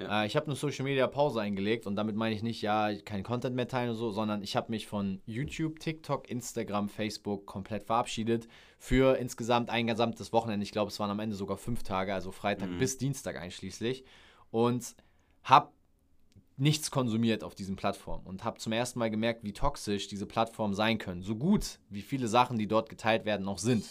Ja. Äh, ich habe eine Social Media Pause eingelegt und damit meine ich nicht, ja, kein Content mehr teilen oder so, sondern ich habe mich von YouTube, TikTok, Instagram, Facebook komplett verabschiedet für insgesamt ein gesamtes Wochenende. Ich glaube, es waren am Ende sogar fünf Tage, also Freitag mhm. bis Dienstag einschließlich. Und habe nichts konsumiert auf diesen Plattformen und habe zum ersten Mal gemerkt, wie toxisch diese Plattformen sein können. So gut, wie viele Sachen, die dort geteilt werden, noch sind.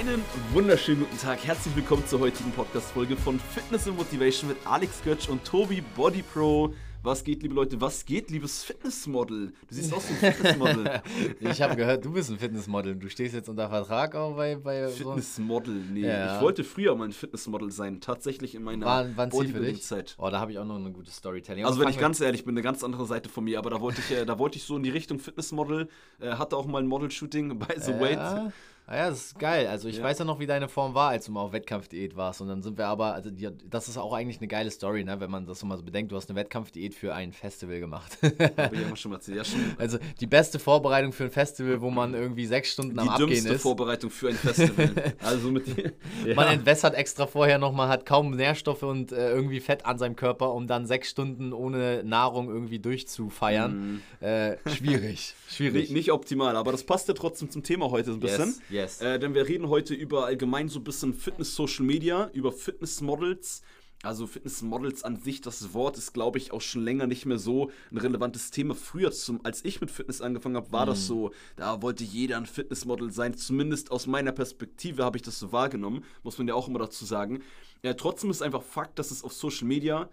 Einen wunderschönen guten Tag. Herzlich willkommen zur heutigen Podcast-Folge von Fitness and Motivation mit Alex Götsch und Tobi Body Pro. Was geht, liebe Leute? Was geht, liebes Fitnessmodel? Du siehst aus wie ein Fitnessmodel. ich habe gehört, du bist ein Fitnessmodel. Du stehst jetzt unter Vertrag auch bei. bei Fitnessmodel, nee. Ja. Ich wollte früher mal ein Fitnessmodel sein. Tatsächlich in meiner War, wann Bodybuilding-Zeit. Oh, da habe ich auch noch eine gute Storytelling. Also, wenn ich ganz ehrlich bin, eine ganz andere Seite von mir. Aber da wollte ich, äh, da wollte ich so in die Richtung Fitnessmodel. Äh, hatte auch mal ein Model-Shooting bei The ja. Weight. Ah ja, das ist geil. Also ich ja. weiß ja noch, wie deine Form war, als du mal auf Wettkampfdiät warst. Und dann sind wir aber, also die, das ist auch eigentlich eine geile Story, ne? wenn man das so mal so bedenkt. Du hast eine Wettkampfdiät für ein Festival gemacht. Habe ich immer schon mal erzählt. Ja, schon. Also die beste Vorbereitung für ein Festival, wo man irgendwie sechs Stunden die am Abgehen ist. Die dümmste Vorbereitung für ein Festival. also mit ja. Man entwässert extra vorher nochmal, hat kaum Nährstoffe und äh, irgendwie Fett an seinem Körper, um dann sechs Stunden ohne Nahrung irgendwie durchzufeiern. Mm. Äh, schwierig, schwierig. Nicht, nicht, optimal, aber das passt ja trotzdem zum Thema heute so ein bisschen. Yes, yes. Äh, denn wir reden heute über allgemein so ein bisschen Fitness-Social Media, über Fitness-Models. Also Fitness-Models an sich, das Wort ist, glaube ich, auch schon länger nicht mehr so ein relevantes Thema. Früher, zum, als ich mit Fitness angefangen habe, war mm. das mhm. so. Da wollte jeder ein Fitnessmodel sein. Zumindest aus meiner Perspektive habe ich das so wahrgenommen. Muss man ja auch immer dazu sagen. Ja, trotzdem ist einfach Fakt, dass es auf Social Media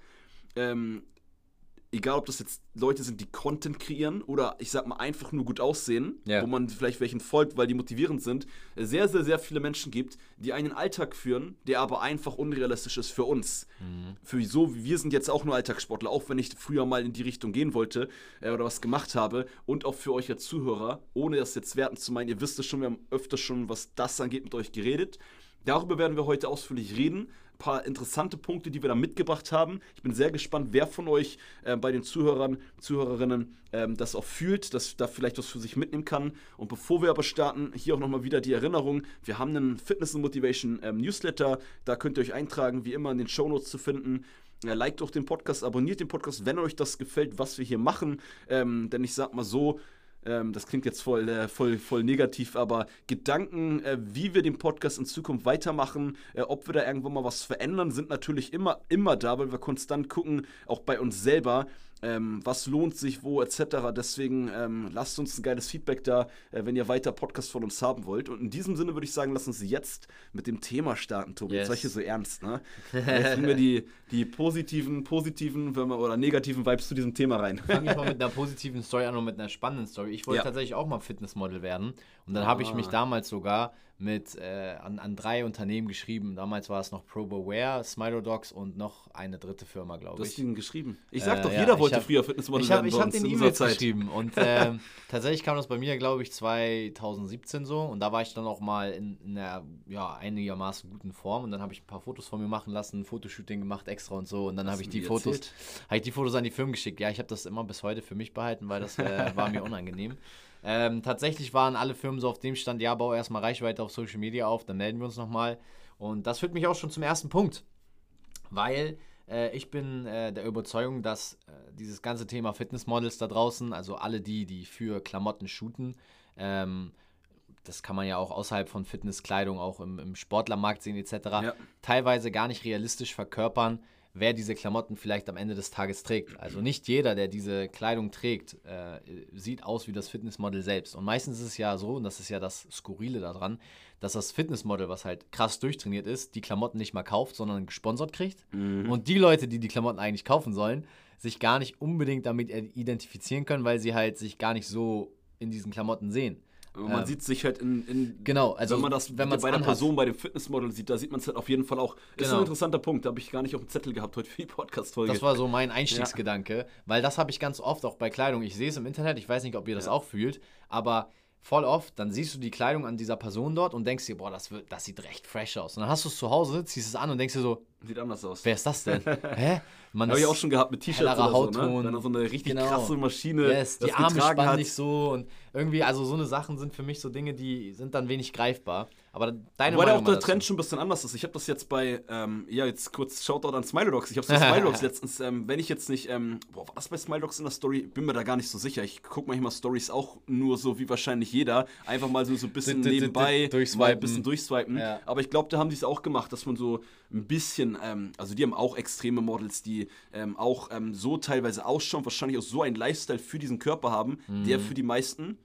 ähm, egal ob das jetzt Leute sind, die Content kreieren oder ich sag mal einfach nur gut aussehen, yeah. wo man vielleicht welchen folgt, weil die motivierend sind, sehr, sehr, sehr viele Menschen gibt, die einen Alltag führen, der aber einfach unrealistisch ist für uns. Mhm. Für so, wie wir sind jetzt auch nur Alltagssportler, auch wenn ich früher mal in die Richtung gehen wollte äh, oder was gemacht habe und auch für euch als Zuhörer, ohne das jetzt werten zu meinen, ihr wisst es schon, wir haben öfter schon, was das angeht, mit euch geredet. Darüber werden wir heute ausführlich reden paar interessante Punkte, die wir da mitgebracht haben. Ich bin sehr gespannt, wer von euch äh, bei den Zuhörern, Zuhörerinnen ähm, das auch fühlt, dass da vielleicht was für sich mitnehmen kann. Und bevor wir aber starten, hier auch nochmal wieder die Erinnerung, wir haben einen Fitness and Motivation ähm, Newsletter, da könnt ihr euch eintragen, wie immer in den Show Notes zu finden. Ja, liked auch den Podcast, abonniert den Podcast, wenn euch das gefällt, was wir hier machen. Ähm, denn ich sag mal so, ähm, das klingt jetzt voll, äh, voll, voll negativ, aber Gedanken, äh, wie wir den Podcast in Zukunft weitermachen, äh, ob wir da irgendwann mal was verändern, sind natürlich immer, immer da, weil wir konstant gucken, auch bei uns selber, ähm, was lohnt sich wo etc. Deswegen ähm, lasst uns ein geiles Feedback da, äh, wenn ihr weiter Podcast von uns haben wollt. Und in diesem Sinne würde ich sagen, lass uns jetzt mit dem Thema starten, Tobi. Yes. Jetzt war ich hier so ernst, ne? Jetzt bringen wir die, die positiven, positiven wir, oder negativen Vibes zu diesem Thema rein. Fange ich mal mit einer positiven Story an und mit einer spannenden Story. Ich wollte ja. tatsächlich auch mal Fitnessmodel werden. Und dann ah. habe ich mich damals sogar mit äh, an, an drei Unternehmen geschrieben. Damals war es noch ProBeware, Smilodogs und noch eine dritte Firma, glaube ich. Du hast ihn geschrieben. Ich sag äh, doch, jeder ja, wollte hab, früher Fitnessmodel ich hab, werden. Ich habe den E-Mail geschrieben und äh, tatsächlich kam das bei mir, glaube ich, 2017 so und da war ich dann auch mal in, in einer ja, einigermaßen guten Form und dann habe ich ein paar Fotos von mir machen lassen, ein Fotoshooting gemacht extra und so und dann habe ich die Fotos, habe ich die Fotos an die Firmen geschickt. Ja, ich habe das immer bis heute für mich behalten, weil das äh, war mir unangenehm. Ähm, tatsächlich waren alle Firmen so auf dem Stand, ja, bau erstmal Reichweite auf Social Media auf, dann melden wir uns nochmal. Und das führt mich auch schon zum ersten Punkt, weil äh, ich bin äh, der Überzeugung, dass äh, dieses ganze Thema Fitnessmodels da draußen, also alle die, die für Klamotten shooten, ähm, das kann man ja auch außerhalb von Fitnesskleidung, auch im, im Sportlermarkt sehen etc., ja. teilweise gar nicht realistisch verkörpern, wer diese Klamotten vielleicht am Ende des Tages trägt. Also nicht jeder, der diese Kleidung trägt, äh, sieht aus wie das Fitnessmodel selbst. Und meistens ist es ja so, und das ist ja das Skurrile daran, dass das Fitnessmodel, was halt krass durchtrainiert ist, die Klamotten nicht mal kauft, sondern gesponsert kriegt. Mhm. Und die Leute, die die Klamotten eigentlich kaufen sollen, sich gar nicht unbedingt damit identifizieren können, weil sie halt sich gar nicht so in diesen Klamotten sehen. Man ähm, sieht sich halt in, in, genau, also wenn man das wenn bei der Person, bei dem Fitnessmodel sieht, da sieht man es halt auf jeden Fall auch. Genau. Ist ein interessanter Punkt, da habe ich gar nicht auf dem Zettel gehabt heute für die Podcast-Folge. Das war so mein Einstiegsgedanke, ja. weil das habe ich ganz oft auch bei Kleidung. Ich sehe es im Internet, ich weiß nicht, ob ihr das ja. auch fühlt, aber voll oft, dann siehst du die Kleidung an dieser Person dort und denkst dir, boah, das, wird, das sieht recht fresh aus. Und dann hast du es zu Hause, ziehst es an und denkst dir so, sieht anders aus. Wer ist das denn? Hä? Man Habe ich auch schon gehabt mit T-Shirts oder Hautton. so, ne? Dann so eine richtig genau. krasse Maschine. Yes, die Arme spannen nicht so und irgendwie, also so eine Sachen sind für mich so Dinge, die sind dann wenig greifbar. Aber deine Wobei Meinung auch der Trend schon ein bisschen anders ist. Ich habe das jetzt bei, ähm, ja, jetzt kurz Shoutout an Smiledogs. Ich habe es bei Smiledogs letztens, ähm, wenn ich jetzt nicht, ähm, boah, war das bei Smiledogs in der Story? Bin mir da gar nicht so sicher. Ich gucke manchmal Stories auch nur so wie wahrscheinlich jeder. Einfach mal so, so ein bisschen nebenbei, mal ein bisschen durchswipen. Ja. Aber ich glaube, da haben die es auch gemacht, dass man so ein bisschen, ähm, also die haben auch extreme Models, die ähm, auch ähm, so teilweise ausschauen, wahrscheinlich auch so einen Lifestyle für diesen Körper haben, mhm. der für die meisten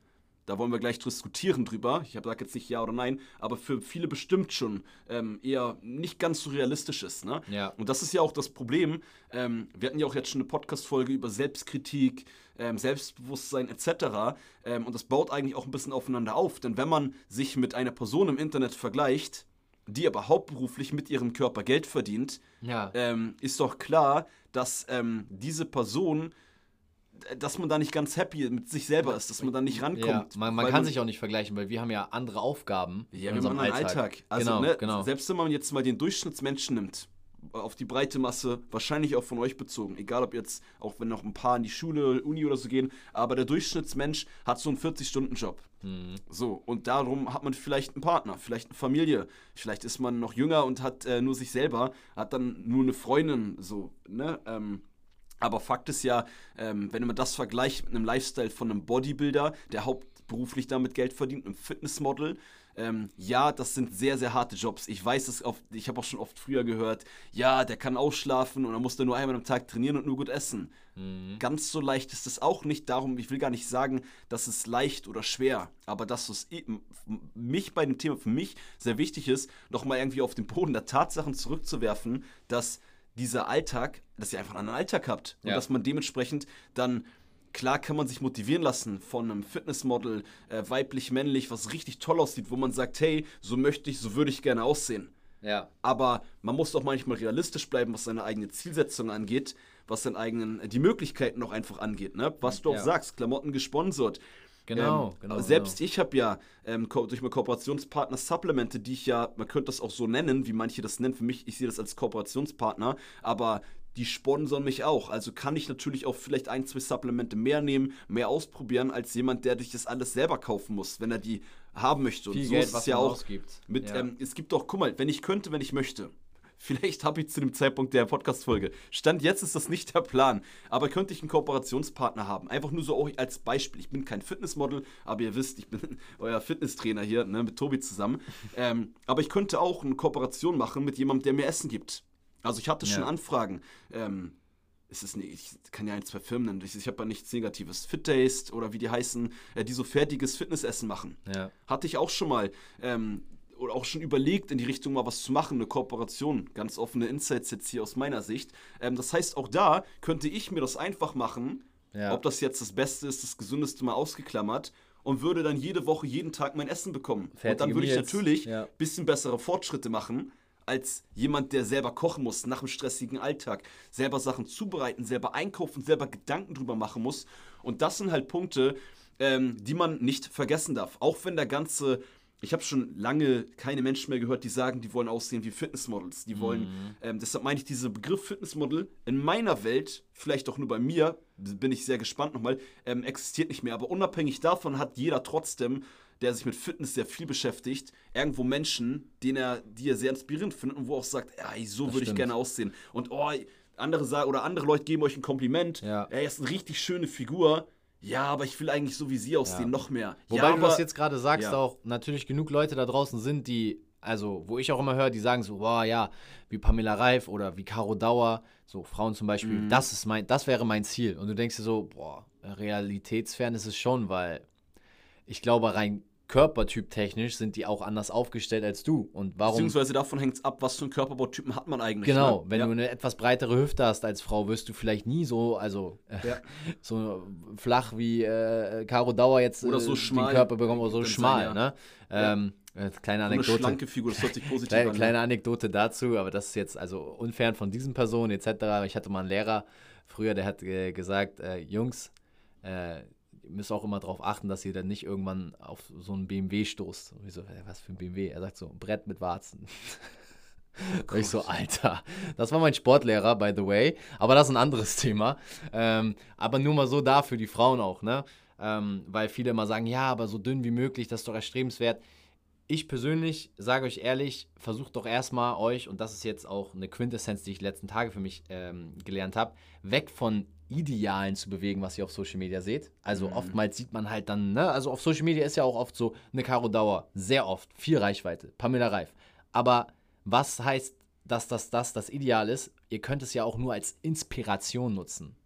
da wollen wir gleich diskutieren drüber. Ich habe jetzt nicht ja oder nein, aber für viele bestimmt schon ähm, eher nicht ganz so realistisch ist. Ne? Ja. Und das ist ja auch das Problem. Ähm, wir hatten ja auch jetzt schon eine Podcast-Folge über Selbstkritik, ähm, Selbstbewusstsein etc. Und das baut eigentlich auch ein bisschen aufeinander auf. Denn wenn man sich mit einer Person im Internet vergleicht, die aber hauptberuflich mit ihrem Körper Geld verdient, ja. Ähm, ist doch klar, dass ähm, diese Person dass man da nicht ganz happy mit sich selber ist, dass man da nicht rankommt. Ja, man, man kann man sich auch nicht vergleichen, weil wir haben ja andere Aufgaben. Ja, in wir haben einen Alltag. Alltag. Also, genau, ne, genau. selbst wenn man jetzt mal den Durchschnittsmenschen nimmt, auf die breite Masse, wahrscheinlich auch von euch bezogen, egal ob jetzt, auch wenn noch ein paar in die Schule, Uni oder so gehen, aber der Durchschnittsmensch hat so einen 40-Stunden-Job. Mhm. So, und darum hat man vielleicht einen Partner, vielleicht eine Familie, vielleicht ist man noch jünger und hat äh, nur sich selber, hat dann nur eine Freundin, so, ne, ähm, aber Fakt ist ja, ähm, wenn man das vergleicht mit einem Lifestyle von einem Bodybuilder, der hauptberuflich damit Geld verdient, einem Fitnessmodel, ähm, ja, das sind sehr, sehr harte Jobs. Ich weiß es oft, ich habe auch schon oft früher gehört, ja, der kann ausschlafen und er muss dann nur einmal am Tag trainieren und nur gut essen. Mhm. Ganz so leicht ist es auch nicht. Darum, ich will gar nicht sagen, dass es leicht oder schwer, aber dass es mich bei dem Thema für mich sehr wichtig ist, nochmal irgendwie auf den Boden der Tatsachen zurückzuwerfen, dass dieser Alltag, dass ihr einfach einen Alltag habt und dass man dementsprechend dann klar kann man sich motivieren lassen von einem Fitnessmodel, äh, weiblich, männlich, was richtig toll aussieht, wo man sagt, hey, so möchte ich, so würde ich gerne aussehen. Ja. Aber man muss doch manchmal realistisch bleiben, was seine eigene Zielsetzung angeht, was seine eigenen, die Möglichkeiten auch einfach angeht, ne? Was du auch ja. sagst, Klamotten gesponsert. Genau, ähm, genau. Selbst genau. ich habe ja ähm, durch meinen Kooperationspartner Supplemente, die ich ja, man könnte das auch so nennen, wie manche das nennen. Für mich, ich sehe das als Kooperationspartner, aber die sponsern mich auch. Also kann ich natürlich auch vielleicht ein, zwei Supplemente mehr nehmen, mehr ausprobieren, als jemand, der sich das alles selber kaufen muss, wenn er die haben möchte. Und Viel so Geld, ist es ja auch. Mit, ja. Ähm, es gibt auch, guck mal, wenn ich könnte, wenn ich möchte, Vielleicht habe ich zu dem Zeitpunkt der Podcast-Folge. Stand jetzt ist das nicht der Plan. Aber könnte ich einen Kooperationspartner haben? Einfach nur so auch als Beispiel. Ich bin kein Fitnessmodel, aber ihr wisst, ich bin euer Fitnesstrainer hier ne, mit Tobi zusammen. Ähm, aber ich könnte auch eine Kooperation machen mit jemandem, der mir Essen gibt. Also ich hatte schon ja. Anfragen. Ähm, es ist nicht, ich kann ja ein, zwei Firmen nennen. Ich, ich habe ja nichts Negatives. Fit Taste oder wie die heißen, äh, die so fertiges Fitnessessen machen. Ja. Hatte ich auch schon mal. Ähm, oder auch schon überlegt, in die Richtung mal was zu machen, eine Kooperation. Ganz offene Insights jetzt hier aus meiner Sicht. Ähm, das heißt, auch da könnte ich mir das einfach machen, ja. ob das jetzt das Beste ist, das Gesündeste mal ausgeklammert und würde dann jede Woche, jeden Tag mein Essen bekommen. Fertige und dann würde ich natürlich ein ja. bisschen bessere Fortschritte machen als jemand, der selber kochen muss nach einem stressigen Alltag, selber Sachen zubereiten, selber einkaufen, selber Gedanken drüber machen muss. Und das sind halt Punkte, ähm, die man nicht vergessen darf. Auch wenn der ganze ich habe schon lange keine Menschen mehr gehört, die sagen, die wollen aussehen wie Fitnessmodels. Die wollen, mhm. ähm, deshalb meine ich, dieser Begriff Fitnessmodel in meiner Welt, vielleicht auch nur bei mir, bin ich sehr gespannt nochmal, ähm, existiert nicht mehr. Aber unabhängig davon hat jeder trotzdem, der sich mit Fitness sehr viel beschäftigt, irgendwo Menschen, den er, die er sehr inspirierend findet und wo auch sagt, ja, so würde ich gerne aussehen. Und oh, andere sagen, oder andere Leute geben euch ein Kompliment, ja. er ist eine richtig schöne Figur ja, aber ich will eigentlich so wie sie aussehen, ja. noch mehr. Wobei ja, du das jetzt gerade sagst, auch natürlich genug Leute da draußen sind, die, also wo ich auch immer höre, die sagen so, boah, ja, wie Pamela Reif oder wie Caro Dauer, so Frauen zum Beispiel, mhm. das ist mein, das wäre mein Ziel. Und du denkst dir so, boah, realitätsfern ist es schon, weil ich glaube, rein Körpertyp technisch sind die auch anders aufgestellt als du. Und warum? Beziehungsweise davon hängt es ab, was für einen Körperbautypen hat man eigentlich. Genau, ne? wenn ja. du eine etwas breitere Hüfte hast als Frau, wirst du vielleicht nie so, also ja. so flach wie äh, Caro Dauer jetzt oder so äh, schmal, den Körper bekommen oder so schmal. Sein, ja. ne? Ähm, äh, kleine Anekdote. So eine schlanke Figur, das hört sich positiv kleine, an. Kleine Anekdote dazu, aber das ist jetzt also unfern von diesen Personen etc. Ich hatte mal einen Lehrer früher, der hat äh, gesagt, äh, Jungs, äh, ihr müsst auch immer darauf achten, dass ihr dann nicht irgendwann auf so einen BMW stoßt. Und ich so, was für ein BMW? Er sagt so, ein Brett mit Warzen. Oh ich so, Alter, das war mein Sportlehrer, by the way. Aber das ist ein anderes Thema. Ähm, aber nur mal so da für die Frauen auch, ne? ähm, weil viele immer sagen, ja, aber so dünn wie möglich, das ist doch erstrebenswert. Ich persönlich sage euch ehrlich, versucht doch erstmal euch, und das ist jetzt auch eine Quintessenz, die ich die letzten Tage für mich ähm, gelernt habe, weg von Idealen zu bewegen, was ihr auf Social Media seht. Also mhm. oftmals sieht man halt dann, ne, also auf Social Media ist ja auch oft so eine Caro Dauer, sehr oft, viel Reichweite, Pamela Reif. Aber was heißt, dass das, das das Ideal ist? Ihr könnt es ja auch nur als Inspiration nutzen.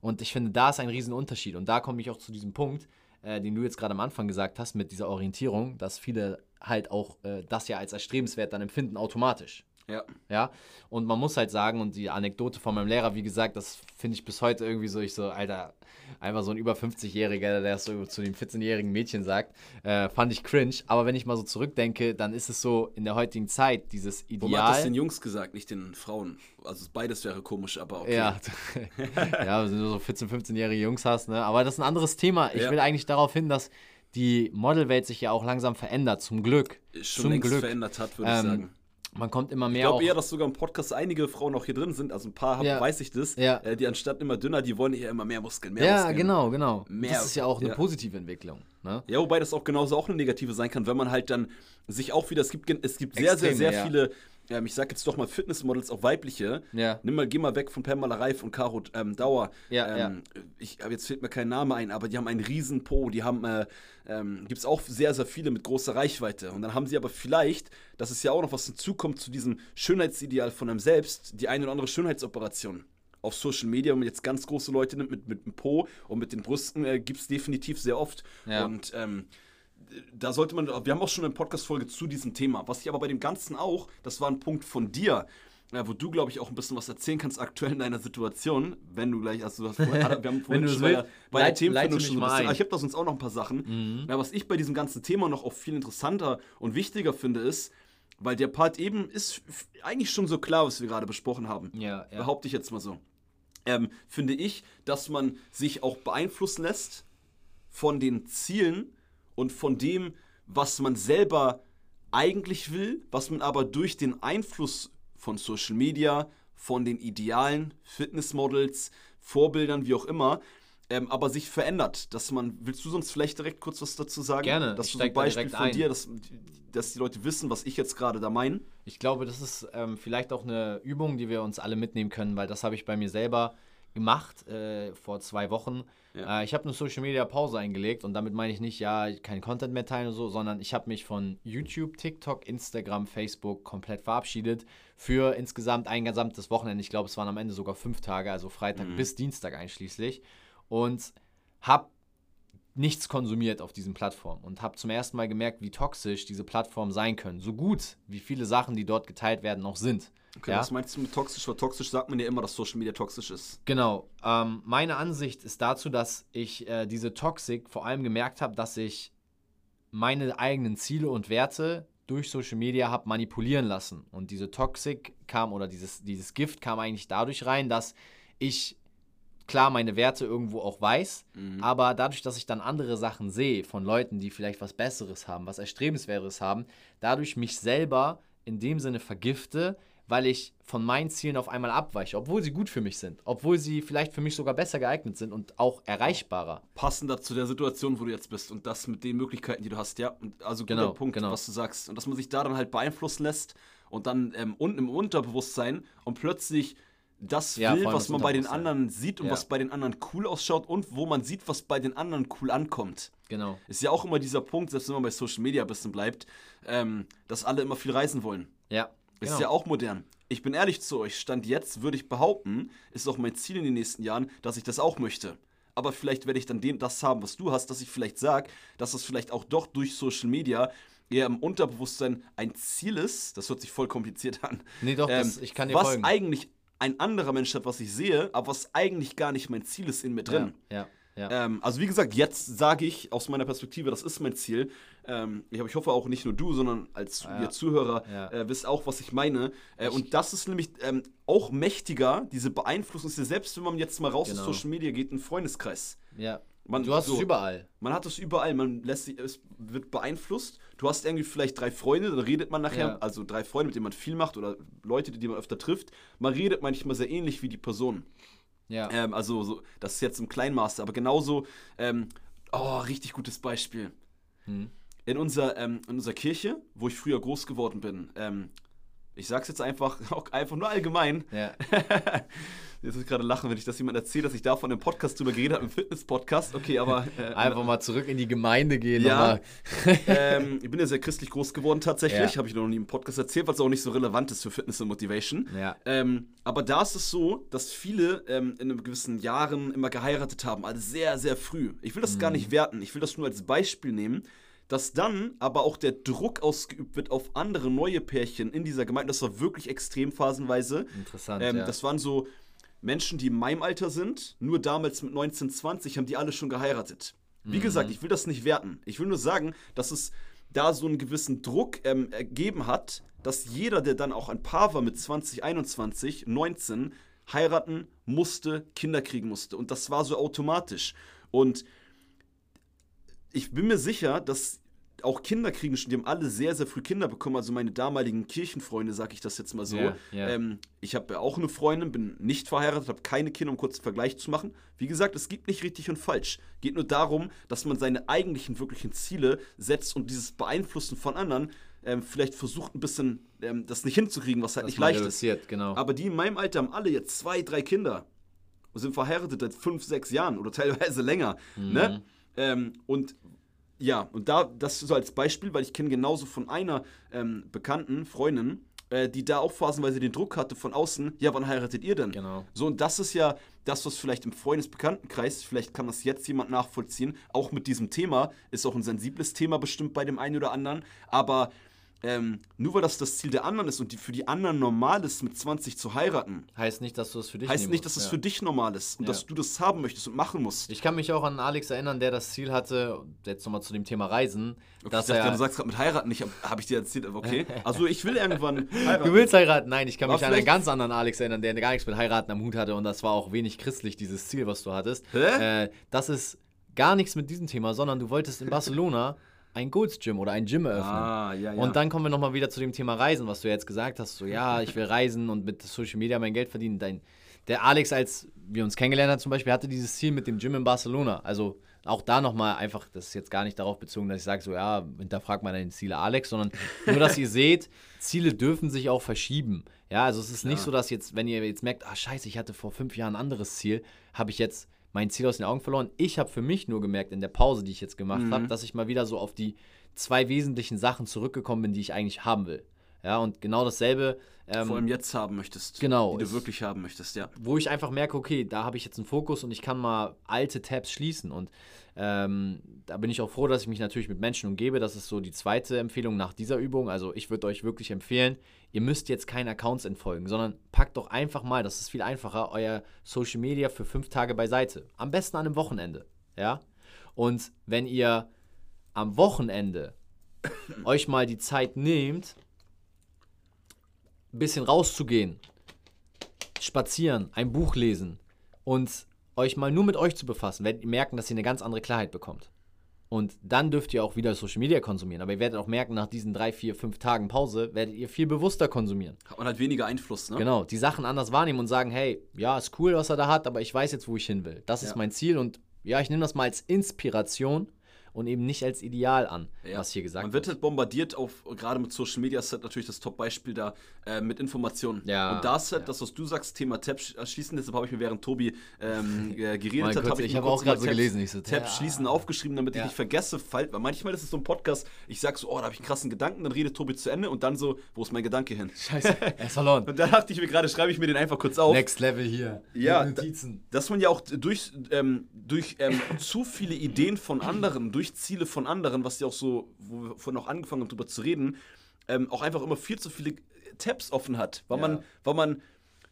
Und ich finde, da ist ein Riesenunterschied. Und da komme ich auch zu diesem Punkt, äh, den du jetzt gerade am Anfang gesagt hast, mit dieser Orientierung, dass viele halt auch äh, das ja als erstrebenswert dann empfinden, automatisch. Ja. Ja. Und man muss halt sagen, und die Anekdote von meinem Lehrer, wie gesagt, das finde ich bis heute irgendwie so, ich so, Alter, einfach so ein über 50-Jähriger, der das so zu dem 14-jährigen Mädchen sagt, äh, fand ich cringe. Aber wenn ich mal so zurückdenke, dann ist es so in der heutigen Zeit, dieses Ideal. Warum hat das den Jungs gesagt, nicht den Frauen? Also beides wäre komisch, aber okay. Ja, ja wenn du so 14-, 15-jährige Jungs hast, ne? Aber das ist ein anderes Thema. Ich ja. will eigentlich darauf hin, dass die Modelwelt sich ja auch langsam verändert, zum Glück. Schon zum Glück. verändert hat, würde ähm, ich sagen man kommt immer mehr. Ich glaube eher, dass sogar im Podcast einige Frauen auch hier drin sind, also ein paar haben, ja. weiß ich das, ja. äh, die anstatt immer dünner, die wollen eher immer mehr Muskeln, mehr ja, Muskeln. genau, genau. Mehr, das ist ja auch eine ja. positive Entwicklung. Ne? Ja, wobei das auch genauso auch eine negative sein kann, wenn man halt dann sich auch wieder, es gibt, es gibt sehr, Extreme, sehr, sehr viele ähm, ich sag jetzt doch mal Fitnessmodels, auch weibliche. Ja. Nimm mal, geh mal weg von Pamela Reif und Caro ähm, Dauer. Ja, ähm, ja. Ich, jetzt fällt mir kein Name ein, aber die haben einen riesen Po, die haben, äh, ähm, gibt es auch sehr, sehr viele mit großer Reichweite. Und dann haben sie aber vielleicht, das ist ja auch noch was hinzukommt zu diesem Schönheitsideal von einem selbst, die eine oder andere Schönheitsoperation auf Social Media, wenn man jetzt ganz große Leute nimmt mit, mit dem Po und mit den Brüsten, äh, gibt es definitiv sehr oft. Ja. Und ähm, da sollte man, wir haben auch schon eine Podcast-Folge zu diesem Thema. Was ich aber bei dem Ganzen auch, das war ein Punkt von dir, ja, wo du, glaube ich, auch ein bisschen was erzählen kannst aktuell in deiner Situation, wenn du gleich, also du hast wir haben vorhin schon bei, bei der Themenfindung schon ein bisschen, ich habe da sonst auch noch ein paar Sachen. Mhm. Ja, was ich bei diesem ganzen Thema noch auch viel interessanter und wichtiger finde, ist, weil der Part eben ist eigentlich schon so klar, was wir gerade besprochen haben. Ja, ja. Behaupte ich jetzt mal so. Ähm, finde ich, dass man sich auch beeinflussen lässt von den Zielen, und von dem, was man selber eigentlich will, was man aber durch den Einfluss von Social Media, von den Idealen, Fitnessmodels, Vorbildern, wie auch immer, ähm, aber sich verändert. Dass man, willst du sonst vielleicht direkt kurz was dazu sagen? Gerne. Dass du so ein Beispiel von ein. dir, dass, dass die Leute wissen, was ich jetzt gerade da meine. Ich glaube, das ist ähm, vielleicht auch eine Übung, die wir uns alle mitnehmen können, weil das habe ich bei mir selber gemacht äh, vor zwei Wochen. Ja. Äh, ich habe eine Social Media Pause eingelegt und damit meine ich nicht, ja, kein Content mehr teilen und so, sondern ich habe mich von YouTube, TikTok, Instagram, Facebook komplett verabschiedet für insgesamt ein gesamtes Wochenende. Ich glaube, es waren am Ende sogar fünf Tage, also Freitag mhm. bis Dienstag einschließlich. Und habe nichts konsumiert auf diesen Plattformen und habe zum ersten Mal gemerkt, wie toxisch diese Plattformen sein können. So gut, wie viele Sachen, die dort geteilt werden, noch sind. Okay, ja? was meinst du mit toxisch? Weil toxisch sagt man ja immer, dass Social Media toxisch ist. Genau. Ähm, meine Ansicht ist dazu, dass ich äh, diese Toxik vor allem gemerkt habe, dass ich meine eigenen Ziele und Werte durch Social Media habe manipulieren lassen. Und diese Toxik kam oder dieses, dieses Gift kam eigentlich dadurch rein, dass ich klar meine Werte irgendwo auch weiß, mhm. aber dadurch, dass ich dann andere Sachen sehe von Leuten, die vielleicht was Besseres haben, was Erstrebenswertes haben, dadurch mich selber in dem Sinne vergifte, weil ich von meinen Zielen auf einmal abweiche, obwohl sie gut für mich sind, obwohl sie vielleicht für mich sogar besser geeignet sind und auch erreichbarer. Passender zu der Situation, wo du jetzt bist und das mit den Möglichkeiten, die du hast, ja. Und also guter genau, Punkt, genau. was du sagst. Und dass man sich da dann halt beeinflussen lässt und dann ähm, unten im Unterbewusstsein und plötzlich das ja, will, was man bei den anderen sieht und ja. was bei den anderen cool ausschaut und wo man sieht, was bei den anderen cool ankommt. Genau. Ist ja auch immer dieser Punkt, selbst wenn man bei Social Media ein bisschen bleibt, ähm, dass alle immer viel reisen wollen. Ja. Ist genau. ja auch modern. Ich bin ehrlich zu euch, Stand jetzt würde ich behaupten, ist auch mein Ziel in den nächsten Jahren, dass ich das auch möchte. Aber vielleicht werde ich dann den, das haben, was du hast, dass ich vielleicht sage, dass das vielleicht auch doch durch Social Media eher im Unterbewusstsein ein Ziel ist. Das hört sich voll kompliziert an. Nee, doch, ähm, das, ich kann dir Was folgen. eigentlich ein anderer Mensch hat, was ich sehe, aber was eigentlich gar nicht mein Ziel ist in mir drin. Ja, ja. Ja. Ähm, also wie gesagt, jetzt sage ich aus meiner Perspektive, das ist mein Ziel. Ähm, ich, hoffe auch nicht nur du, sondern als ja. ihr Zuhörer ja. äh, wisst auch, was ich meine. Äh, ich und das ist nämlich ähm, auch mächtiger, diese Beeinflussung ist ja selbst, wenn man jetzt mal raus genau. aus Social Media geht, ein Freundeskreis. Ja. Man, du hast so, es überall. Man hat es überall, man lässt sich, es wird beeinflusst. Du hast irgendwie vielleicht drei Freunde, dann redet man nachher, ja. also drei Freunde, mit denen man viel macht oder Leute, die man öfter trifft. Man redet manchmal sehr ähnlich wie die Person. Ja. Ähm, also, so, das ist jetzt im Kleinmaße, aber genauso, ähm, Oh, richtig gutes Beispiel. Hm. In, unser, ähm, in unserer Kirche, wo ich früher groß geworden bin, ähm, ich sag's jetzt einfach, auch einfach nur allgemein. Ja. Jetzt muss ich gerade lachen, wenn ich das jemand erzähle, dass ich davon im Podcast drüber geredet habe, im Fitness-Podcast. Okay, aber. Äh, einfach mal zurück in die Gemeinde gehen. Ja. ähm, ich bin ja sehr christlich groß geworden tatsächlich. Ja. Habe ich noch nie im Podcast erzählt, weil es auch nicht so relevant ist für Fitness und Motivation. Ja. Ähm, aber da ist es so, dass viele ähm, in gewissen Jahren immer geheiratet haben, also sehr, sehr früh. Ich will das mhm. gar nicht werten. Ich will das nur als Beispiel nehmen dass dann aber auch der Druck ausgeübt wird auf andere neue Pärchen in dieser Gemeinde. Das war wirklich extrem phasenweise. Interessant. Ähm, ja. Das waren so Menschen, die in meinem Alter sind, nur damals mit 19, 20 haben die alle schon geheiratet. Wie mhm. gesagt, ich will das nicht werten. Ich will nur sagen, dass es da so einen gewissen Druck ähm, ergeben hat, dass jeder, der dann auch ein Paar war mit 20, 21, 19, heiraten musste, Kinder kriegen musste. Und das war so automatisch. Und ich bin mir sicher, dass auch Kinder kriegen schon, die haben alle sehr, sehr früh Kinder bekommen. Also meine damaligen Kirchenfreunde, sag ich das jetzt mal so. Yeah, yeah. Ähm, ich habe auch eine Freundin, bin nicht verheiratet, habe keine Kinder, um kurz einen Vergleich zu machen. Wie gesagt, es gibt nicht richtig und falsch. Geht nur darum, dass man seine eigentlichen, wirklichen Ziele setzt und dieses Beeinflussen von anderen ähm, vielleicht versucht ein bisschen ähm, das nicht hinzukriegen, was halt das nicht leicht ist. Genau. Aber die in meinem Alter haben alle jetzt zwei, drei Kinder und sind verheiratet seit fünf, sechs Jahren oder teilweise länger. Ne? Mhm. Ne? Und ja, und da, das so als Beispiel, weil ich kenne genauso von einer ähm, bekannten Freundin, äh, die da auch phasenweise den Druck hatte von außen, ja, wann heiratet ihr denn? Genau. So, und das ist ja das, was vielleicht im Freundesbekanntenkreis, vielleicht kann das jetzt jemand nachvollziehen, auch mit diesem Thema, ist auch ein sensibles Thema bestimmt bei dem einen oder anderen, aber ähm, nur weil das das Ziel der anderen ist und die, für die anderen normal ist, mit 20 zu heiraten. Heißt nicht, dass du es für dich Heißt nicht, dass es ja. für dich normal ist und ja. dass du das haben möchtest und machen musst. Ich kann mich auch an Alex erinnern, der das Ziel hatte, jetzt nochmal zu dem Thema Reisen. Okay, dass ich dachte, er, du sagst gerade mit heiraten, ich habe hab ich dir erzählt, okay. Also ich will irgendwann heiraten. Du willst heiraten? Nein, ich kann mich an einen ganz anderen Alex erinnern, der gar nichts mit heiraten am Hut hatte und das war auch wenig christlich, dieses Ziel, was du hattest. Hä? Äh, das ist gar nichts mit diesem Thema, sondern du wolltest in Barcelona ein Gold's Gym oder ein Gym eröffnen. Ah, ja, ja. Und dann kommen wir nochmal wieder zu dem Thema Reisen, was du jetzt gesagt hast. So, ja, ich will reisen und mit Social Media mein Geld verdienen. Dein, der Alex, als wir uns kennengelernt haben, zum Beispiel, hatte dieses Ziel mit dem Gym in Barcelona. Also auch da nochmal einfach, das ist jetzt gar nicht darauf bezogen, dass ich sage, so, ja, hinterfrag mal deine Ziele, Alex, sondern nur, dass ihr seht, Ziele dürfen sich auch verschieben. Ja, also es ist nicht so, dass jetzt, wenn ihr jetzt merkt, ah, scheiße, ich hatte vor fünf Jahren ein anderes Ziel, habe ich jetzt mein Ziel aus den Augen verloren. Ich habe für mich nur gemerkt in der Pause, die ich jetzt gemacht mhm. habe, dass ich mal wieder so auf die zwei wesentlichen Sachen zurückgekommen bin, die ich eigentlich haben will. Ja, und genau dasselbe. Ähm, Vor allem jetzt haben möchtest. Genau. Die du wirklich haben möchtest, ja. Wo ich einfach merke, okay, da habe ich jetzt einen Fokus und ich kann mal alte Tabs schließen. Und ähm, da bin ich auch froh, dass ich mich natürlich mit Menschen umgebe. Das ist so die zweite Empfehlung nach dieser Übung. Also ich würde euch wirklich empfehlen, ihr müsst jetzt keine Accounts entfolgen, sondern packt doch einfach mal, das ist viel einfacher, euer Social Media für fünf Tage beiseite. Am besten an einem Wochenende. Ja. Und wenn ihr am Wochenende euch mal die Zeit nehmt, ein bisschen rauszugehen, spazieren, ein Buch lesen und euch mal nur mit euch zu befassen, werdet ihr merken, dass ihr eine ganz andere Klarheit bekommt. Und dann dürft ihr auch wieder Social Media konsumieren. Aber ihr werdet auch merken, nach diesen drei, vier, fünf Tagen Pause werdet ihr viel bewusster konsumieren. Hat man halt weniger Einfluss, ne? Genau, die Sachen anders wahrnehmen und sagen, hey, ja, ist cool, was er da hat, aber ich weiß jetzt, wo ich hin will. Das ja. ist mein Ziel und ja, ich nehme das mal als Inspiration und eben nicht als Ideal an, ja. was hier gesagt wird. Man wird halt bombardiert auf, gerade mit Social Media ist halt natürlich das Top-Beispiel da, äh, mit Informationen. Ja. Und da ist halt ja. das, was du sagst, Thema Tab schließen, deshalb habe ich mir während Tobi ähm, äh, geredet hat, habe ich, ich habe auch gerade so gelesen, ich so, Tab schließen aufgeschrieben, damit ich nicht vergesse, weil manchmal ist es so ein Podcast, ich sage so, oh, da habe ich einen krassen Gedanken, dann redet Tobi zu Ende und dann so, wo ist mein Gedanke hin? Scheiße, er ist verloren. und da dachte ich mir gerade, schreibe ich mir den einfach kurz auf. Next Level hier. Ja, Notizen. dass man ja auch durch, ähm, durch ähm, zu viele Ideen von anderen, durch Ziele von anderen was ja auch so, wo wir vorhin auch angefangen haben, drüber zu reden, ähm, auch einfach immer viel zu viele Tabs offen hat. Weil ja. man, weil man,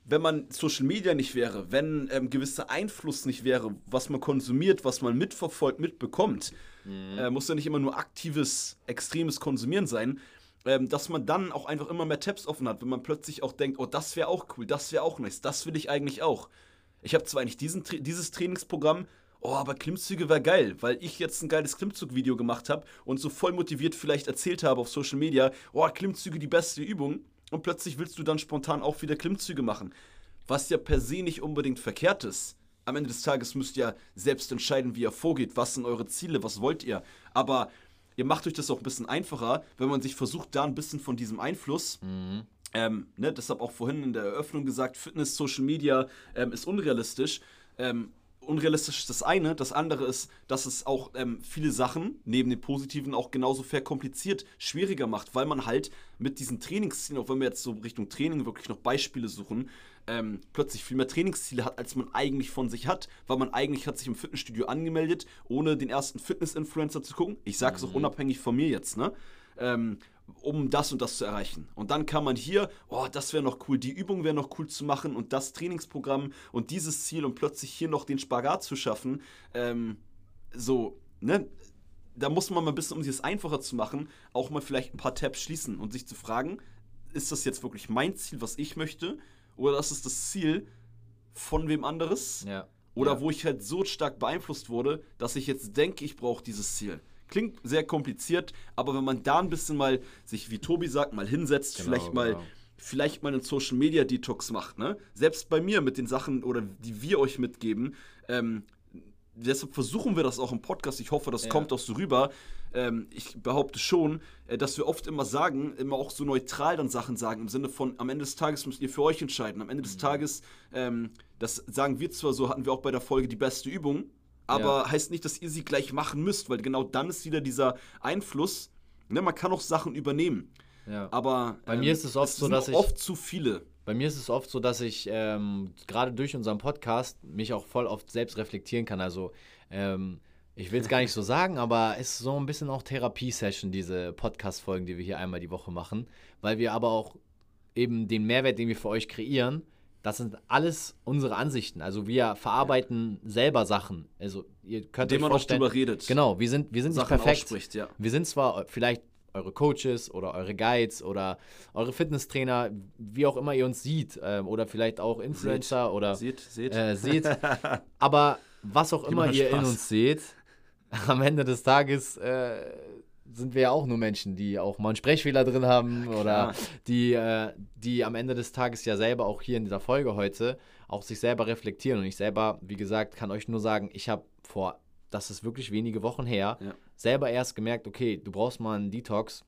wenn man Social Media nicht wäre, wenn ähm, gewisser Einfluss nicht wäre, was man konsumiert, was man mitverfolgt, mitbekommt, mhm. äh, muss ja nicht immer nur aktives, extremes Konsumieren sein, ähm, dass man dann auch einfach immer mehr Tabs offen hat, wenn man plötzlich auch denkt, oh, das wäre auch cool, das wäre auch nice, das will ich eigentlich auch. Ich habe zwar eigentlich diesen, dieses Trainingsprogramm, oh, aber Klimmzüge wäre geil, weil ich jetzt ein geiles Klimmzug-Video gemacht habe und so voll motiviert vielleicht erzählt habe auf Social Media, oh, Klimmzüge die beste Übung. Und plötzlich willst du dann spontan auch wieder Klimmzüge machen. Was ja per se nicht unbedingt verkehrt ist. am Ende des Tages müsst ihr selbst entscheiden, wie ihr vorgeht. Was sind eure Ziele? Was wollt ihr? Aber ihr macht euch das auch ein bisschen einfacher, wenn man sich versucht, da ein bisschen von diesem Einfluss. Mhm. Ähm, ne, deshalb auch vorhin in der Eröffnung gesagt, Fitness, Social Media ähm, ist unrealistisch. Ähm, unrealistisch ist das eine. Das andere ist, dass es auch ähm, viele Sachen neben den positiven auch genauso verkompliziert, schwieriger macht, weil man halt mit diesen Trainingszielen, auch wenn wir jetzt so Richtung Training wirklich noch Beispiele suchen, ähm, plötzlich viel mehr Trainingsziele hat, als man eigentlich von sich hat, weil man eigentlich hat sich im Fitnessstudio angemeldet, ohne den ersten Fitness-Influencer zu gucken. Ich sage es mhm. auch unabhängig von mir jetzt, ne? Ähm, um das und das zu erreichen. Und dann kann man hier, oh, das wäre noch cool, die Übung wäre noch cool zu machen und das Trainingsprogramm und dieses Ziel und plötzlich hier noch den Spagat zu schaffen. Ähm, so, ne? Da muss man mal ein bisschen, um es einfacher zu machen, auch mal vielleicht ein paar Tabs schließen und sich zu fragen, ist das jetzt wirklich mein Ziel, was ich möchte? Oder das ist das Ziel von wem anderes? Ja. Oder ja. wo ich halt so stark beeinflusst wurde, dass ich jetzt denke, ich brauche dieses Ziel. Klingt sehr kompliziert, aber wenn man da ein bisschen mal sich, wie Tobi sagt, mal hinsetzt, genau, vielleicht mal genau. vielleicht mal einen Social Media Detox macht, ne? Selbst bei mir mit den Sachen oder die wir euch mitgeben, ähm, deshalb versuchen wir das auch im Podcast. Ich hoffe, das ja. kommt auch so rüber. Ähm, ich behaupte schon, äh, dass wir oft immer sagen, immer auch so neutral dann Sachen sagen, im Sinne von, am Ende des Tages müsst ihr für euch entscheiden. Am Ende des mhm. Tages, ähm, das sagen wir zwar so, hatten wir auch bei der Folge die beste Übung, aber ja. heißt nicht, dass ihr sie gleich machen müsst, weil genau dann ist wieder dieser Einfluss. Ne, man kann auch Sachen übernehmen. Ja. Aber bei ähm, mir ist es oft es so, dass ich oft zu viele. Bei mir ist es oft so, dass ich ähm, gerade durch unseren Podcast mich auch voll oft selbst reflektieren kann. Also ähm, ich will es gar nicht so sagen, aber es ist so ein bisschen auch Therapie-Session, diese Podcast-Folgen, die wir hier einmal die Woche machen, weil wir aber auch eben den Mehrwert, den wir für euch kreieren, das sind alles unsere Ansichten. Also wir verarbeiten ja. selber Sachen. Also ihr könnt Indem euch vorstellen, man auch drüber redet. Genau, wir sind, wir sind nicht perfekt. Ja. Wir sind zwar vielleicht eure Coaches oder eure Guides oder eure Fitnesstrainer, wie auch immer ihr uns sieht, ähm, oder vielleicht auch Influencer seht, oder seht, seht. Äh, seht. Aber was auch immer ihr Spaß. in uns seht, am Ende des Tages äh, sind wir ja auch nur Menschen, die auch mal einen Sprechfehler drin haben oder die, äh, die am Ende des Tages ja selber auch hier in dieser Folge heute auch sich selber reflektieren. Und ich selber, wie gesagt, kann euch nur sagen, ich habe vor, das ist wirklich wenige Wochen her, ja. selber erst gemerkt, okay, du brauchst mal einen Detox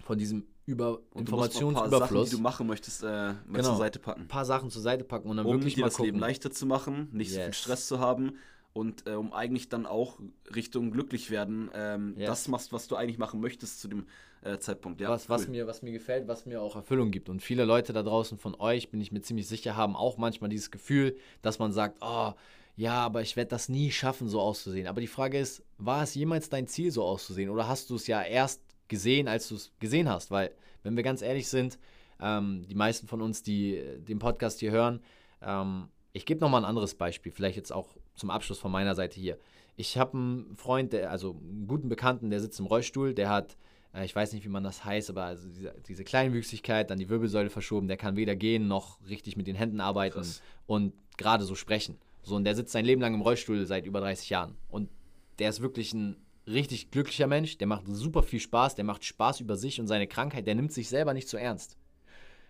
von diesem über und Informationsüberfluss. die du machen möchtest, äh, mal genau, zur Seite packen. Ein paar Sachen zur Seite packen und dann um wirklich dir mal das gucken. Leben leichter zu machen, nicht yes. so viel Stress zu haben und äh, um eigentlich dann auch Richtung glücklich werden, ähm, yes. das machst, was du eigentlich machen möchtest zu dem äh, Zeitpunkt. Ja, was, cool. was, mir, was mir gefällt, was mir auch Erfüllung gibt. Und viele Leute da draußen von euch, bin ich mir ziemlich sicher, haben auch manchmal dieses Gefühl, dass man sagt, oh, ja, aber ich werde das nie schaffen, so auszusehen. Aber die Frage ist, war es jemals dein Ziel, so auszusehen? Oder hast du es ja erst gesehen, als du es gesehen hast? Weil, wenn wir ganz ehrlich sind, ähm, die meisten von uns, die äh, den Podcast hier hören, ähm, ich gebe nochmal ein anderes Beispiel, vielleicht jetzt auch zum Abschluss von meiner Seite hier. Ich habe einen Freund, der, also einen guten Bekannten, der sitzt im Rollstuhl, der hat, äh, ich weiß nicht, wie man das heißt, aber also diese, diese Kleinwüchsigkeit, dann die Wirbelsäule verschoben, der kann weder gehen noch richtig mit den Händen arbeiten Krass. und gerade so sprechen. So, und der sitzt sein Leben lang im Rollstuhl seit über 30 Jahren. Und der ist wirklich ein richtig glücklicher Mensch, der macht super viel Spaß, der macht Spaß über sich und seine Krankheit, der nimmt sich selber nicht so ernst.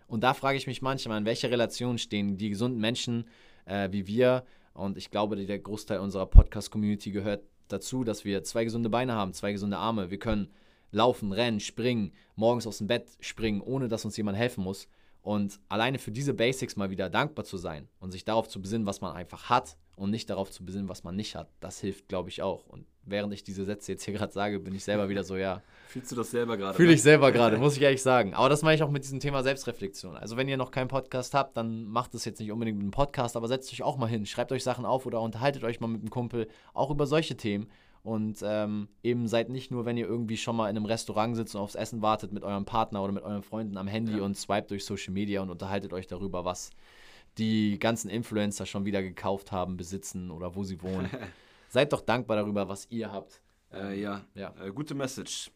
Und da frage ich mich manchmal, in welcher Relation stehen die gesunden Menschen äh, wie wir. Und ich glaube, der Großteil unserer Podcast-Community gehört dazu, dass wir zwei gesunde Beine haben, zwei gesunde Arme. Wir können laufen, rennen, springen, morgens aus dem Bett springen, ohne dass uns jemand helfen muss. Und alleine für diese Basics mal wieder dankbar zu sein und sich darauf zu besinnen, was man einfach hat und nicht darauf zu besinnen, was man nicht hat, das hilft, glaube ich, auch. Und während ich diese Sätze jetzt hier gerade sage, bin ich selber wieder so, ja. Fühlst du das selber gerade? Fühle ich selber gerade, muss ich ehrlich sagen. Aber das meine ich auch mit diesem Thema Selbstreflexion. Also wenn ihr noch keinen Podcast habt, dann macht es jetzt nicht unbedingt mit einem Podcast, aber setzt euch auch mal hin, schreibt euch Sachen auf oder unterhaltet euch mal mit einem Kumpel auch über solche Themen. Und ähm, eben seid nicht nur, wenn ihr irgendwie schon mal in einem Restaurant sitzt und aufs Essen wartet mit eurem Partner oder mit euren Freunden am Handy ja. und swiped durch Social Media und unterhaltet euch darüber, was die ganzen Influencer schon wieder gekauft haben, besitzen oder wo sie wohnen. seid doch dankbar darüber, was ihr habt. Äh, ja, ja. Äh, gute Message.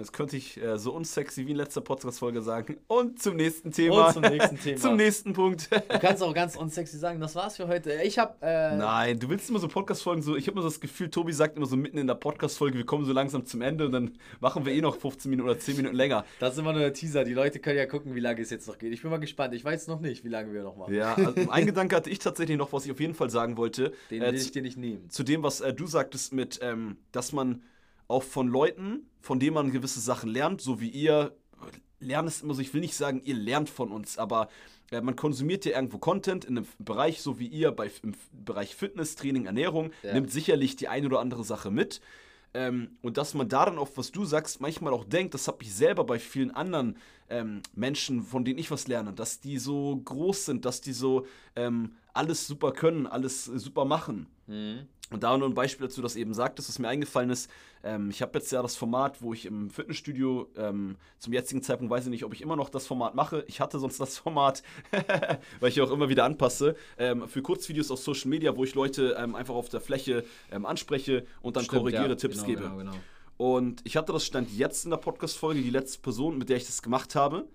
Das könnte ich äh, so unsexy wie in letzter Podcast-Folge sagen. Und zum nächsten Thema. Und zum nächsten Thema. zum nächsten Punkt. du kannst auch ganz unsexy sagen, das war's für heute. Ich hab. Äh Nein, du willst immer so Podcast-Folgen so. Ich habe immer so das Gefühl, Tobi sagt immer so mitten in der Podcast-Folge, wir kommen so langsam zum Ende und dann machen wir eh noch 15 Minuten oder 10 Minuten länger. Das ist immer nur der Teaser. Die Leute können ja gucken, wie lange es jetzt noch geht. Ich bin mal gespannt. Ich weiß noch nicht, wie lange wir noch machen. Ja, also ein Gedanke hatte ich tatsächlich noch, was ich auf jeden Fall sagen wollte. Den will äh, ich dir nicht nehmen. Zu dem, was äh, du sagtest mit, ähm, dass man auch von Leuten, von denen man gewisse Sachen lernt, so wie ihr. Lernen ist immer so, ich will nicht sagen, ihr lernt von uns, aber äh, man konsumiert ja irgendwo Content in einem Bereich, so wie ihr bei, im Bereich Fitness, Training, Ernährung, ja. nimmt sicherlich die eine oder andere Sache mit. Ähm, und dass man daran auf was du sagst, manchmal auch denkt, das habe ich selber bei vielen anderen ähm, Menschen, von denen ich was lerne, dass die so groß sind, dass die so ähm, alles super können, alles super machen. Mhm. Und da nur ein Beispiel dazu, das eben sagt, dass es mir eingefallen ist. Ähm, ich habe jetzt ja das Format, wo ich im Fitnessstudio ähm, zum jetzigen Zeitpunkt weiß ich nicht, ob ich immer noch das Format mache. Ich hatte sonst das Format, weil ich auch immer wieder anpasse, ähm, für Kurzvideos auf Social Media, wo ich Leute ähm, einfach auf der Fläche ähm, anspreche und dann Stimmt, korrigiere, ja. Tipps genau, gebe. Genau, genau. Und ich hatte das Stand jetzt in der Podcast-Folge, die letzte Person, mit der ich das gemacht habe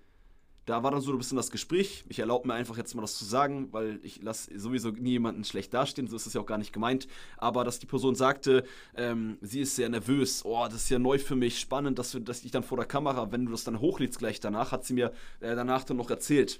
da war dann so ein bisschen das Gespräch. Ich erlaube mir einfach jetzt mal das zu sagen, weil ich lasse sowieso nie jemanden schlecht dastehen, so ist es ja auch gar nicht gemeint. Aber dass die Person sagte, ähm, sie ist sehr nervös, oh, das ist ja neu für mich, spannend, dass, wir, dass ich dann vor der Kamera, wenn du das dann hochlädst gleich danach, hat sie mir äh, danach dann noch erzählt.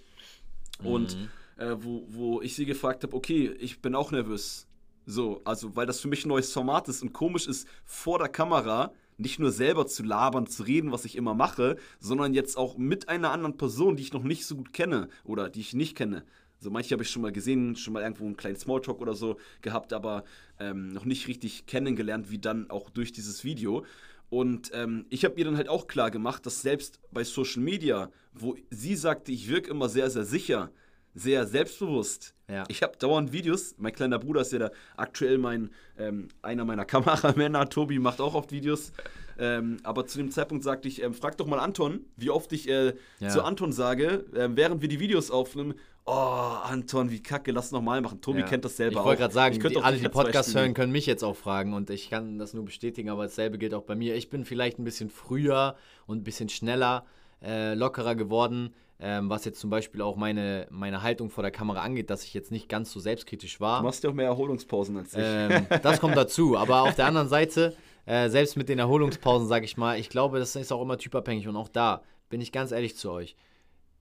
Mhm. Und äh, wo, wo ich sie gefragt habe, okay, ich bin auch nervös. So, also weil das für mich ein neues Format ist und komisch ist, vor der Kamera nicht nur selber zu labern, zu reden, was ich immer mache, sondern jetzt auch mit einer anderen Person, die ich noch nicht so gut kenne oder die ich nicht kenne. So manche habe ich schon mal gesehen, schon mal irgendwo einen kleinen Smalltalk oder so gehabt, aber ähm, noch nicht richtig kennengelernt, wie dann auch durch dieses Video. Und ähm, ich habe ihr dann halt auch klar gemacht, dass selbst bei Social Media, wo sie sagte, ich wirke immer sehr, sehr sicher, sehr selbstbewusst. Ja. Ich habe dauernd Videos. Mein kleiner Bruder ist ja da aktuell mein, ähm, einer meiner Kameramänner. Tobi macht auch oft Videos. Ähm, aber zu dem Zeitpunkt sagte ich, ähm, frag doch mal Anton, wie oft ich äh, ja. zu Anton sage, äh, während wir die Videos aufnehmen, oh, Anton, wie kacke, lass nochmal machen. Tobi ja. kennt das selber ich auch. Ich wollte gerade sagen, die, alle, die Podcasts hören, können mich jetzt auch fragen und ich kann das nur bestätigen, aber dasselbe gilt auch bei mir. Ich bin vielleicht ein bisschen früher und ein bisschen schneller, äh, lockerer geworden ähm, was jetzt zum Beispiel auch meine, meine Haltung vor der Kamera angeht, dass ich jetzt nicht ganz so selbstkritisch war. Du machst ja auch mehr Erholungspausen als ich. Ähm, das kommt dazu, aber auf der anderen Seite, äh, selbst mit den Erholungspausen, sage ich mal, ich glaube, das ist auch immer typabhängig und auch da bin ich ganz ehrlich zu euch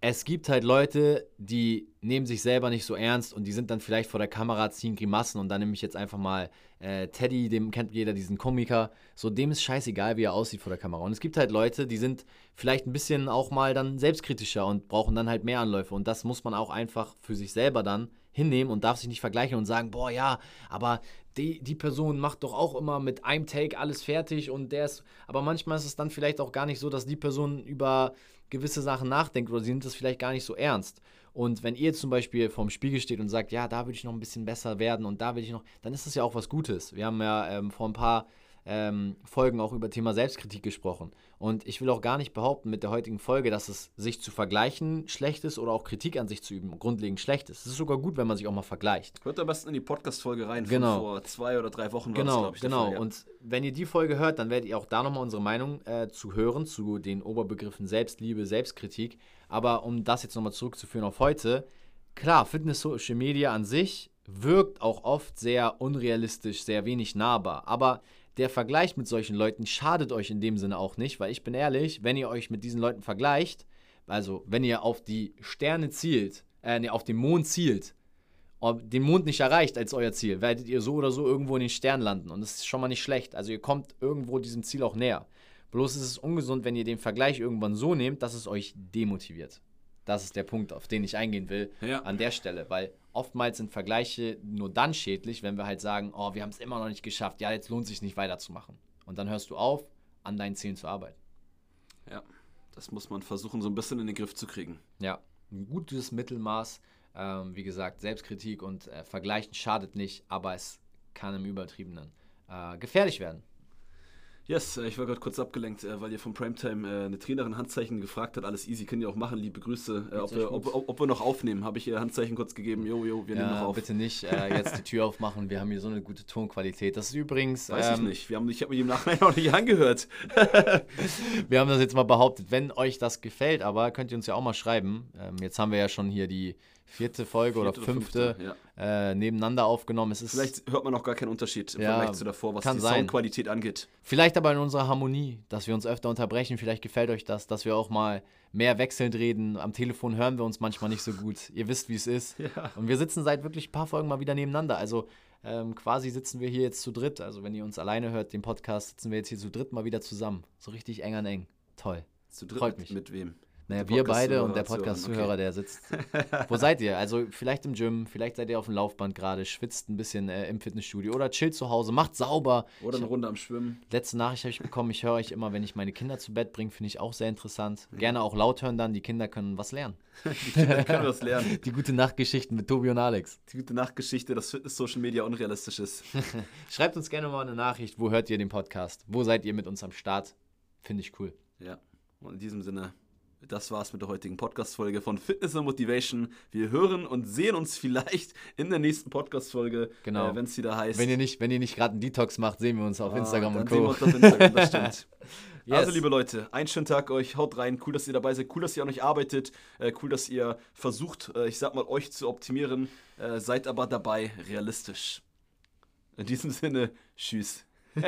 es gibt halt Leute, die nehmen sich selber nicht so ernst und die sind dann vielleicht vor der Kamera, ziehen Grimassen und dann nehme ich jetzt einfach mal äh, Teddy, dem kennt jeder, diesen Komiker, so dem ist scheißegal, wie er aussieht vor der Kamera. Und es gibt halt Leute, die sind vielleicht ein bisschen auch mal dann selbstkritischer und brauchen dann halt mehr Anläufe und das muss man auch einfach für sich selber dann hinnehmen und darf sich nicht vergleichen und sagen, boah ja, aber die, die Person macht doch auch immer mit einem Take alles fertig und der ist, aber manchmal ist es dann vielleicht auch gar nicht so, dass die Person über gewisse Sachen nachdenkt oder sie nimmt das vielleicht gar nicht so ernst. Und wenn ihr zum Beispiel vorm Spiegel steht und sagt, ja, da würde ich noch ein bisschen besser werden und da will ich noch, dann ist das ja auch was Gutes. Wir haben ja ähm, vor ein paar ähm, Folgen auch über Thema Selbstkritik gesprochen. Und ich will auch gar nicht behaupten mit der heutigen Folge, dass es sich zu vergleichen schlecht ist oder auch Kritik an sich zu üben grundlegend schlecht ist. Es ist sogar gut, wenn man sich auch mal vergleicht. Hört am besten in die Podcast-Folge rein genau. vor zwei oder drei Wochen. Genau, das, ich, genau. Ja. Und wenn ihr die Folge hört, dann werdet ihr auch da nochmal unsere Meinung äh, zu hören, zu den Oberbegriffen Selbstliebe, Selbstkritik. Aber um das jetzt nochmal zurückzuführen auf heute, klar, Fitness Social Media an sich wirkt auch oft sehr unrealistisch, sehr wenig nahbar. Aber der Vergleich mit solchen Leuten schadet euch in dem Sinne auch nicht, weil ich bin ehrlich, wenn ihr euch mit diesen Leuten vergleicht, also wenn ihr auf die Sterne zielt, äh, nee, auf den Mond zielt, den Mond nicht erreicht als euer Ziel, werdet ihr so oder so irgendwo in den Stern landen. Und das ist schon mal nicht schlecht. Also ihr kommt irgendwo diesem Ziel auch näher. Bloß ist es ungesund, wenn ihr den Vergleich irgendwann so nehmt, dass es euch demotiviert. Das ist der Punkt, auf den ich eingehen will ja. an der Stelle, weil oftmals sind Vergleiche nur dann schädlich, wenn wir halt sagen, oh, wir haben es immer noch nicht geschafft, ja, jetzt lohnt es sich nicht weiterzumachen. Und dann hörst du auf, an deinen Zielen zu arbeiten. Ja, das muss man versuchen, so ein bisschen in den Griff zu kriegen. Ja, ein gutes Mittelmaß. Ähm, wie gesagt, Selbstkritik und äh, Vergleichen schadet nicht, aber es kann im Übertriebenen äh, gefährlich werden. Yes, äh, ich war gerade kurz abgelenkt, äh, weil ihr von Primetime äh, eine Trainerin Handzeichen gefragt hat. Alles easy, können ihr auch machen. Liebe Grüße. Ob wir, ob, ob, wir, noch aufnehmen, habe ich ihr Handzeichen kurz gegeben. Jo, jo, wir ja, nehmen noch auf. Bitte nicht äh, jetzt die Tür aufmachen. Wir haben hier so eine gute Tonqualität. Das ist übrigens. Weiß ähm, ich nicht. Wir haben, ich habe mir im Nachhinein noch nicht angehört. wir haben das jetzt mal behauptet. Wenn euch das gefällt, aber könnt ihr uns ja auch mal schreiben. Ähm, jetzt haben wir ja schon hier die vierte Folge vierte oder fünfte, fünfte ja. äh, nebeneinander aufgenommen. Es ist, Vielleicht hört man noch gar keinen Unterschied im ja, Vergleich zu davor, was die sein. Soundqualität angeht. Vielleicht aber in unserer Harmonie, dass wir uns öfter unterbrechen. Vielleicht gefällt euch das, dass wir auch mal mehr wechselnd reden. Am Telefon hören wir uns manchmal nicht so gut. Ihr wisst, wie es ist. Ja. Und wir sitzen seit wirklich ein paar Folgen mal wieder nebeneinander. Also ähm, quasi sitzen wir hier jetzt zu dritt. Also wenn ihr uns alleine hört, den Podcast, sitzen wir jetzt hier zu dritt mal wieder zusammen. So richtig eng an eng. Toll. Zu dritt Freut mich. Mit wem? Naja, wir beide und der Podcast-Zuhörer, okay. der sitzt. Wo seid ihr? Also vielleicht im Gym, vielleicht seid ihr auf dem Laufband gerade, schwitzt ein bisschen äh, im Fitnessstudio oder chillt zu Hause, macht sauber. Oder eine Runde am Schwimmen. Letzte Nachricht habe ich bekommen, ich höre euch immer, wenn ich meine Kinder zu Bett bringe, finde ich auch sehr interessant. Gerne auch laut hören dann, die Kinder können was lernen. die Kinder können was lernen. Die gute Nachtgeschichten mit Tobi und Alex. Die gute Nachtgeschichte, dass Fitness-Social Media unrealistisch ist. Schreibt uns gerne mal eine Nachricht, wo hört ihr den Podcast? Wo seid ihr mit uns am Start? Finde ich cool. Ja, und in diesem Sinne das war's mit der heutigen Podcast-Folge von Fitness and Motivation. Wir hören und sehen uns vielleicht in der nächsten Podcast-Folge, genau. äh, wenn es wieder heißt. Wenn ihr nicht, wenn ihr nicht gerade einen Detox macht, sehen wir uns auf ah, Instagram und Co. Sehen wir uns auf Instagram, das stimmt. yes. Also, liebe Leute, einen schönen Tag euch, haut rein. Cool, dass ihr dabei seid, cool, dass ihr an euch arbeitet, äh, cool, dass ihr versucht, äh, ich sag mal, euch zu optimieren. Äh, seid aber dabei realistisch. In diesem Sinne, tschüss.